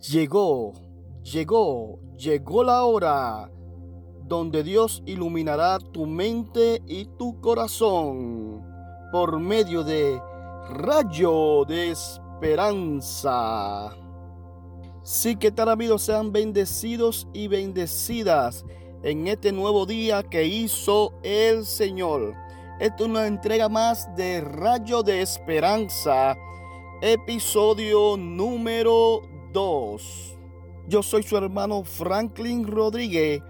Llegó, llegó, llegó la hora donde Dios iluminará tu mente y tu corazón por medio de rayo de esperanza. Sí que tal amigos sean bendecidos y bendecidas en este nuevo día que hizo el Señor. Esta es una entrega más de Rayo de Esperanza, episodio número 2. Yo soy su hermano Franklin Rodríguez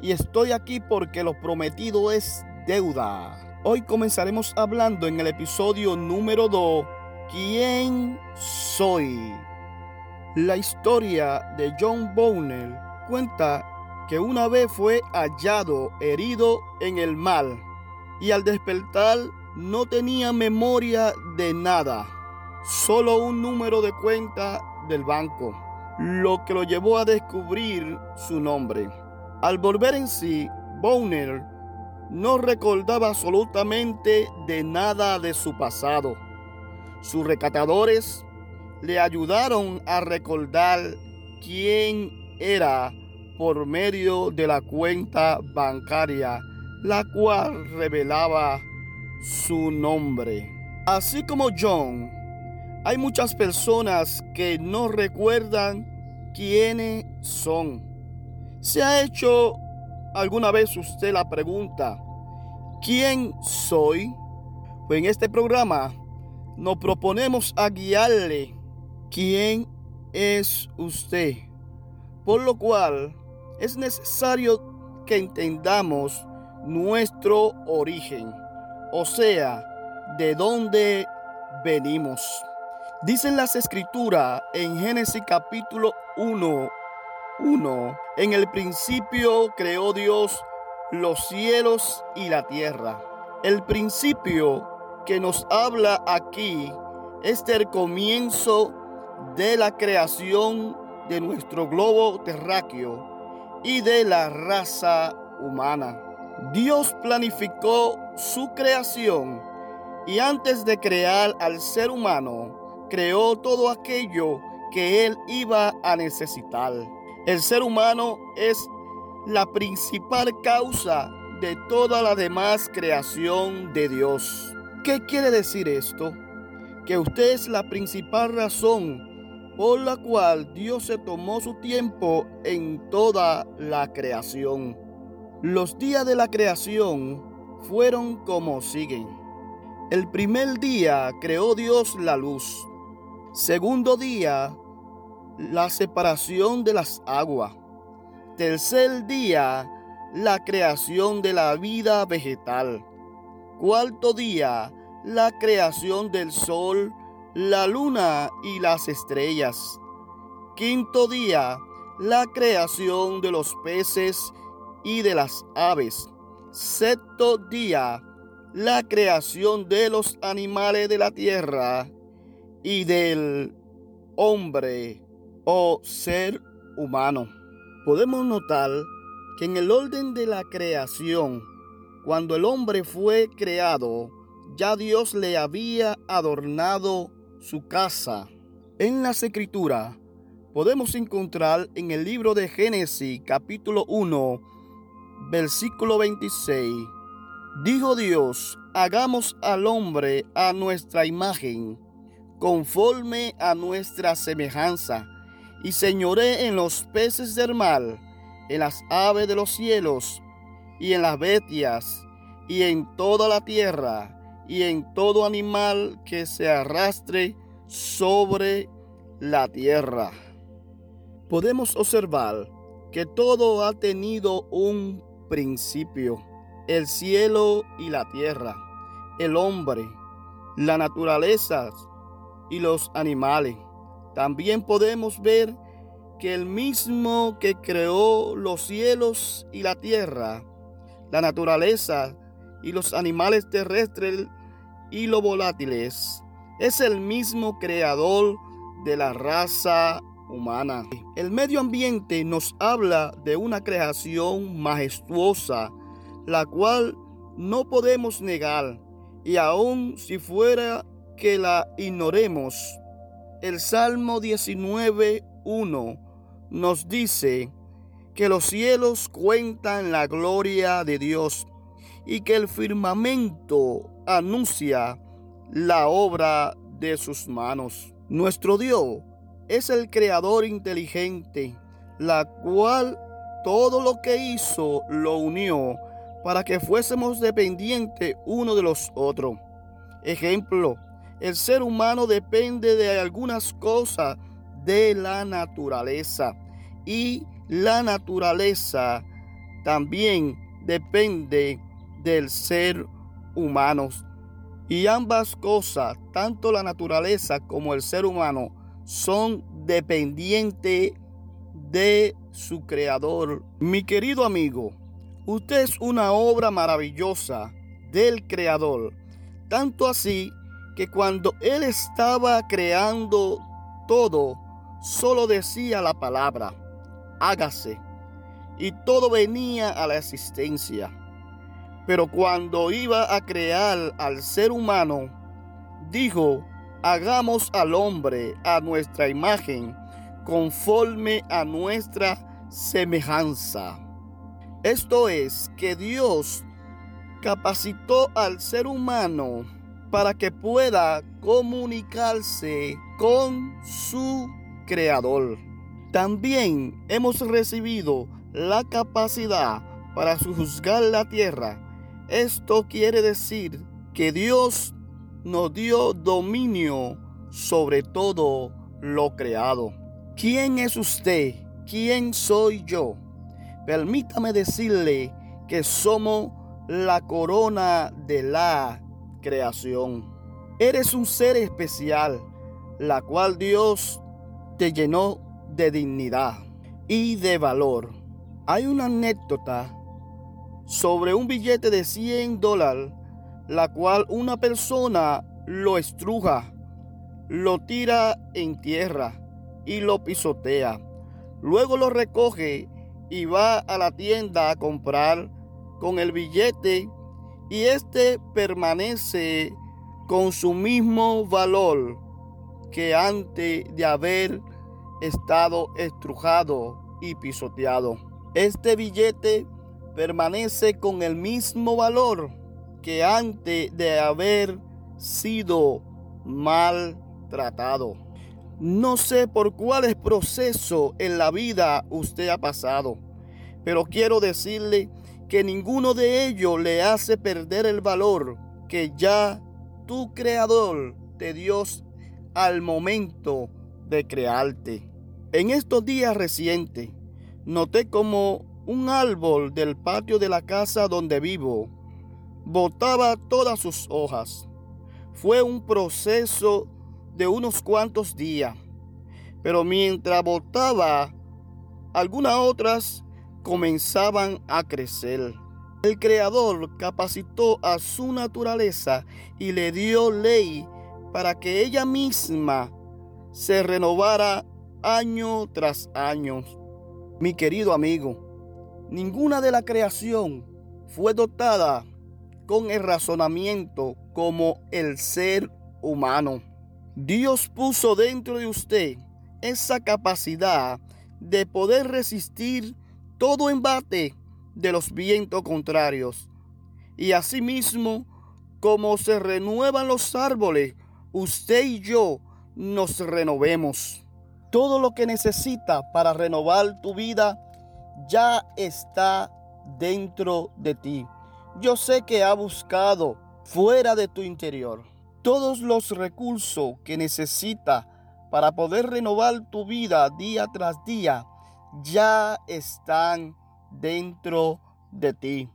y estoy aquí porque lo prometido es deuda. Hoy comenzaremos hablando en el episodio número 2, ¿quién soy? La historia de John Bowner cuenta que una vez fue hallado herido en el mal y al despertar no tenía memoria de nada, solo un número de cuenta del banco, lo que lo llevó a descubrir su nombre. Al volver en sí, Bonner no recordaba absolutamente de nada de su pasado. Sus recatadores le ayudaron a recordar quién era por medio de la cuenta bancaria, la cual revelaba su nombre. Así como John, hay muchas personas que no recuerdan quiénes son. ¿Se ha hecho alguna vez usted la pregunta, ¿quién soy? Pues en este programa nos proponemos a guiarle quién es usted. Por lo cual es necesario que entendamos nuestro origen, o sea, de dónde venimos. Dicen las escrituras en Génesis capítulo 1, 1. En el principio creó Dios los cielos y la tierra. El principio que nos habla aquí es el comienzo de la creación de nuestro globo terráqueo y de la raza humana. Dios planificó su creación y antes de crear al ser humano, creó todo aquello que él iba a necesitar. El ser humano es la principal causa de toda la demás creación de Dios. ¿Qué quiere decir esto? Que usted es la principal razón por la cual Dios se tomó su tiempo en toda la creación. Los días de la creación fueron como siguen. El primer día creó Dios la luz. Segundo día, la separación de las aguas. Tercer día, la creación de la vida vegetal. Cuarto día, la creación del sol, la luna y las estrellas. Quinto día, la creación de los peces y de las aves. Sexto día, la creación de los animales de la tierra y del hombre o ser humano. Podemos notar que en el orden de la creación, cuando el hombre fue creado, ya Dios le había adornado su casa. En las escrituras podemos encontrar en el libro de Génesis capítulo 1, versículo 26, dijo Dios, hagamos al hombre a nuestra imagen conforme a nuestra semejanza, y señoré en los peces del mar, en las aves de los cielos, y en las bestias, y en toda la tierra, y en todo animal que se arrastre sobre la tierra. Podemos observar que todo ha tenido un principio, el cielo y la tierra, el hombre, la naturaleza, y los animales. También podemos ver que el mismo que creó los cielos y la tierra, la naturaleza y los animales terrestres y los volátiles, es el mismo creador de la raza humana. El medio ambiente nos habla de una creación majestuosa, la cual no podemos negar, y aun si fuera que la ignoremos. El Salmo 19, 1 nos dice que los cielos cuentan la gloria de Dios y que el firmamento anuncia la obra de sus manos. Nuestro Dios es el creador inteligente, la cual todo lo que hizo lo unió para que fuésemos dependientes uno de los otros. Ejemplo, el ser humano depende de algunas cosas de la naturaleza y la naturaleza también depende del ser humano. Y ambas cosas, tanto la naturaleza como el ser humano, son dependientes de su creador. Mi querido amigo, usted es una obra maravillosa del creador. Tanto así que cuando él estaba creando todo, solo decía la palabra, hágase. Y todo venía a la existencia. Pero cuando iba a crear al ser humano, dijo, hagamos al hombre a nuestra imagen, conforme a nuestra semejanza. Esto es que Dios capacitó al ser humano para que pueda comunicarse con su creador. También hemos recibido la capacidad para juzgar la tierra esto quiere decir que Dios nos dio dominio sobre todo lo creado. ¿Quién es usted? ¿Quién soy yo? Permítame decirle que somos la corona de la creación. Eres un ser especial, la cual Dios te llenó de dignidad y de valor. Hay una anécdota sobre un billete de 100 dólares, la cual una persona lo estruja, lo tira en tierra y lo pisotea. Luego lo recoge y va a la tienda a comprar con el billete y este permanece con su mismo valor que antes de haber estado estrujado y pisoteado. Este billete permanece con el mismo valor que antes de haber sido maltratado. No sé por cuáles procesos en la vida usted ha pasado, pero quiero decirle que ninguno de ellos le hace perder el valor que ya tu creador te dio al momento de crearte. En estos días recientes, noté como un árbol del patio de la casa donde vivo botaba todas sus hojas. Fue un proceso de unos cuantos días, pero mientras botaba, algunas otras comenzaban a crecer. El Creador capacitó a su naturaleza y le dio ley para que ella misma se renovara año tras año. Mi querido amigo, Ninguna de la creación fue dotada con el razonamiento como el ser humano. Dios puso dentro de usted esa capacidad de poder resistir todo embate de los vientos contrarios. Y asimismo, como se renuevan los árboles, usted y yo nos renovemos. Todo lo que necesita para renovar tu vida ya está dentro de ti. Yo sé que ha buscado fuera de tu interior todos los recursos que necesita para poder renovar tu vida día tras día ya están dentro de ti.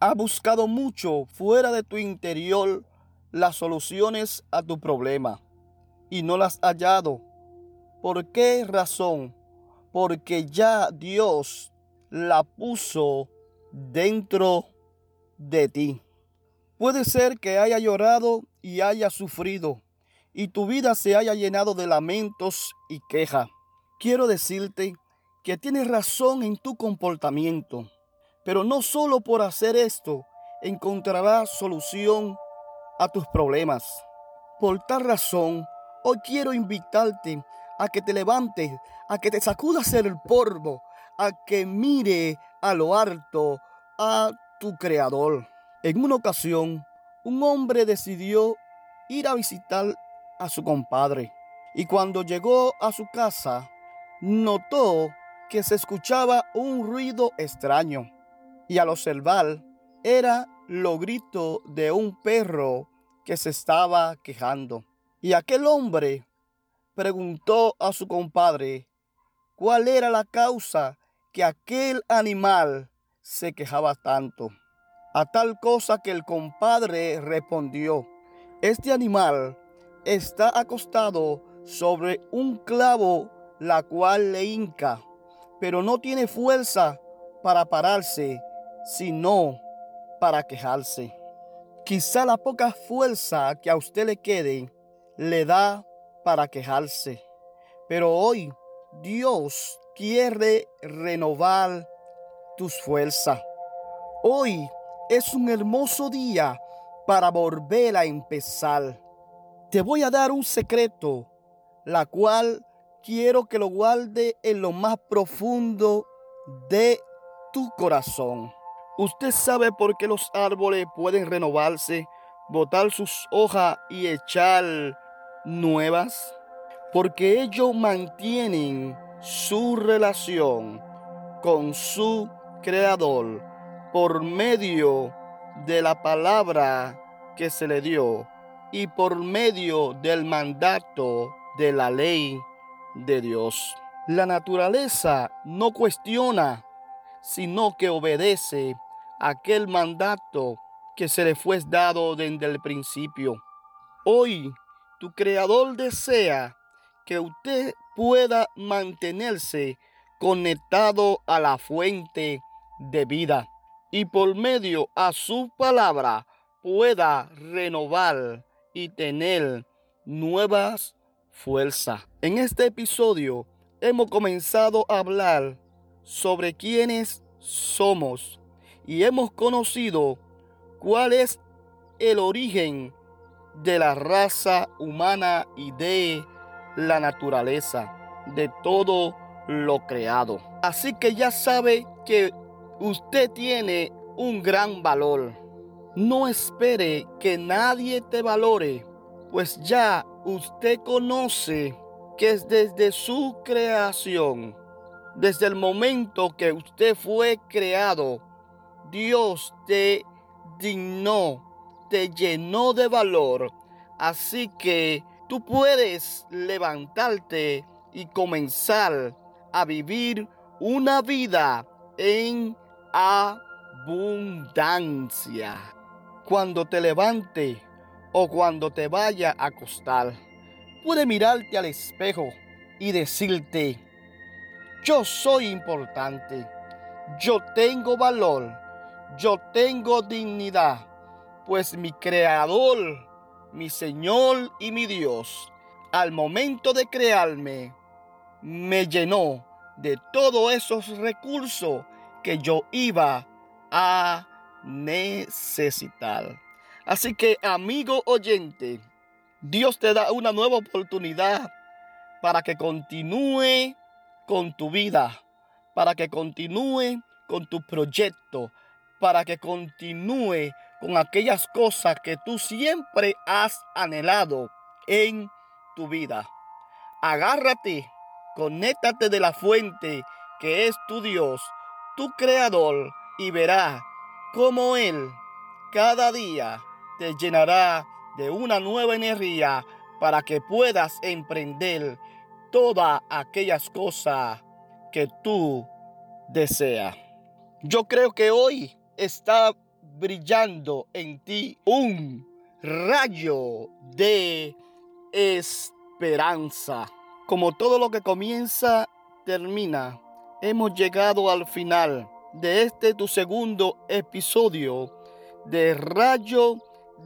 Ha buscado mucho fuera de tu interior las soluciones a tu problema y no las ha hallado. ¿Por qué razón? Porque ya Dios la puso dentro de ti. Puede ser que haya llorado y haya sufrido y tu vida se haya llenado de lamentos y queja. Quiero decirte que tienes razón en tu comportamiento, pero no solo por hacer esto encontrarás solución a tus problemas. Por tal razón, hoy quiero invitarte a que te levantes, a que te sacudas el polvo, a que mire a lo alto a tu creador. En una ocasión, un hombre decidió ir a visitar a su compadre y cuando llegó a su casa, notó que se escuchaba un ruido extraño y al observar era lo grito de un perro que se estaba quejando. Y aquel hombre preguntó a su compadre cuál era la causa que aquel animal se quejaba tanto. A tal cosa que el compadre respondió, este animal está acostado sobre un clavo la cual le hinca, pero no tiene fuerza para pararse, sino para quejarse. Quizá la poca fuerza que a usted le quede le da para quejarse. Pero hoy Dios quiere renovar tus fuerzas. Hoy es un hermoso día para volver a empezar. Te voy a dar un secreto, la cual quiero que lo guarde en lo más profundo de tu corazón. Usted sabe por qué los árboles pueden renovarse, botar sus hojas y echar nuevas. Porque ellos mantienen su relación con su creador por medio de la palabra que se le dio y por medio del mandato de la ley de Dios. La naturaleza no cuestiona, sino que obedece aquel mandato que se le fue dado desde el principio. Hoy tu creador desea que usted pueda mantenerse conectado a la fuente de vida y por medio a su palabra pueda renovar y tener nuevas fuerzas. En este episodio hemos comenzado a hablar sobre quiénes somos y hemos conocido cuál es el origen de la raza humana y de la naturaleza, de todo lo creado. Así que ya sabe que usted tiene un gran valor. No espere que nadie te valore, pues ya usted conoce que es desde su creación, desde el momento que usted fue creado, Dios te dignó, te llenó de valor. Así que tú puedes levantarte y comenzar a vivir una vida en abundancia. Cuando te levante o cuando te vaya a acostar, puede mirarte al espejo y decirte, yo soy importante, yo tengo valor. Yo tengo dignidad, pues mi creador, mi Señor y mi Dios, al momento de crearme, me llenó de todos esos recursos que yo iba a necesitar. Así que, amigo oyente, Dios te da una nueva oportunidad para que continúe con tu vida, para que continúe con tu proyecto, para que continúe con aquellas cosas que tú siempre has anhelado en tu vida. Agárrate, conéctate de la fuente que es tu Dios, tu creador, y verás cómo Él cada día te llenará de una nueva energía para que puedas emprender todas aquellas cosas que tú deseas. Yo creo que hoy está brillando en ti un rayo de esperanza. Como todo lo que comienza, termina. Hemos llegado al final de este tu segundo episodio de Rayo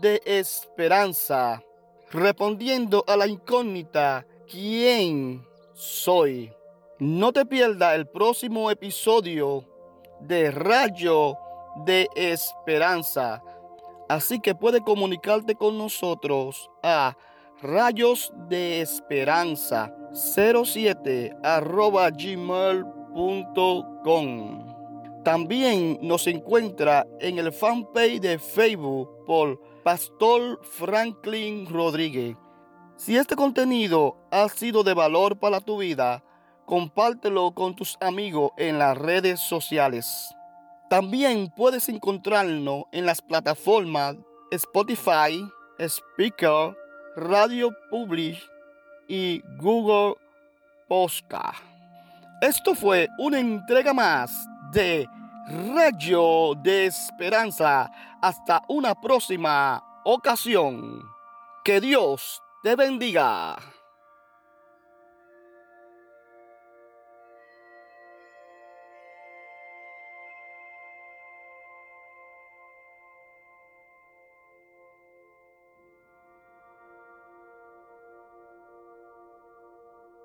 de Esperanza, respondiendo a la incógnita, ¿quién soy? No te pierdas el próximo episodio de Rayo de esperanza. Así que puede comunicarte con nosotros a rayos de esperanza 07 arroba gmail.com. También nos encuentra en el fanpage de Facebook por Pastor Franklin Rodríguez. Si este contenido ha sido de valor para tu vida, compártelo con tus amigos en las redes sociales. También puedes encontrarnos en las plataformas Spotify, Speaker, Radio Public y Google Podcast. Esto fue una entrega más de Rayo de Esperanza. Hasta una próxima ocasión. Que Dios te bendiga.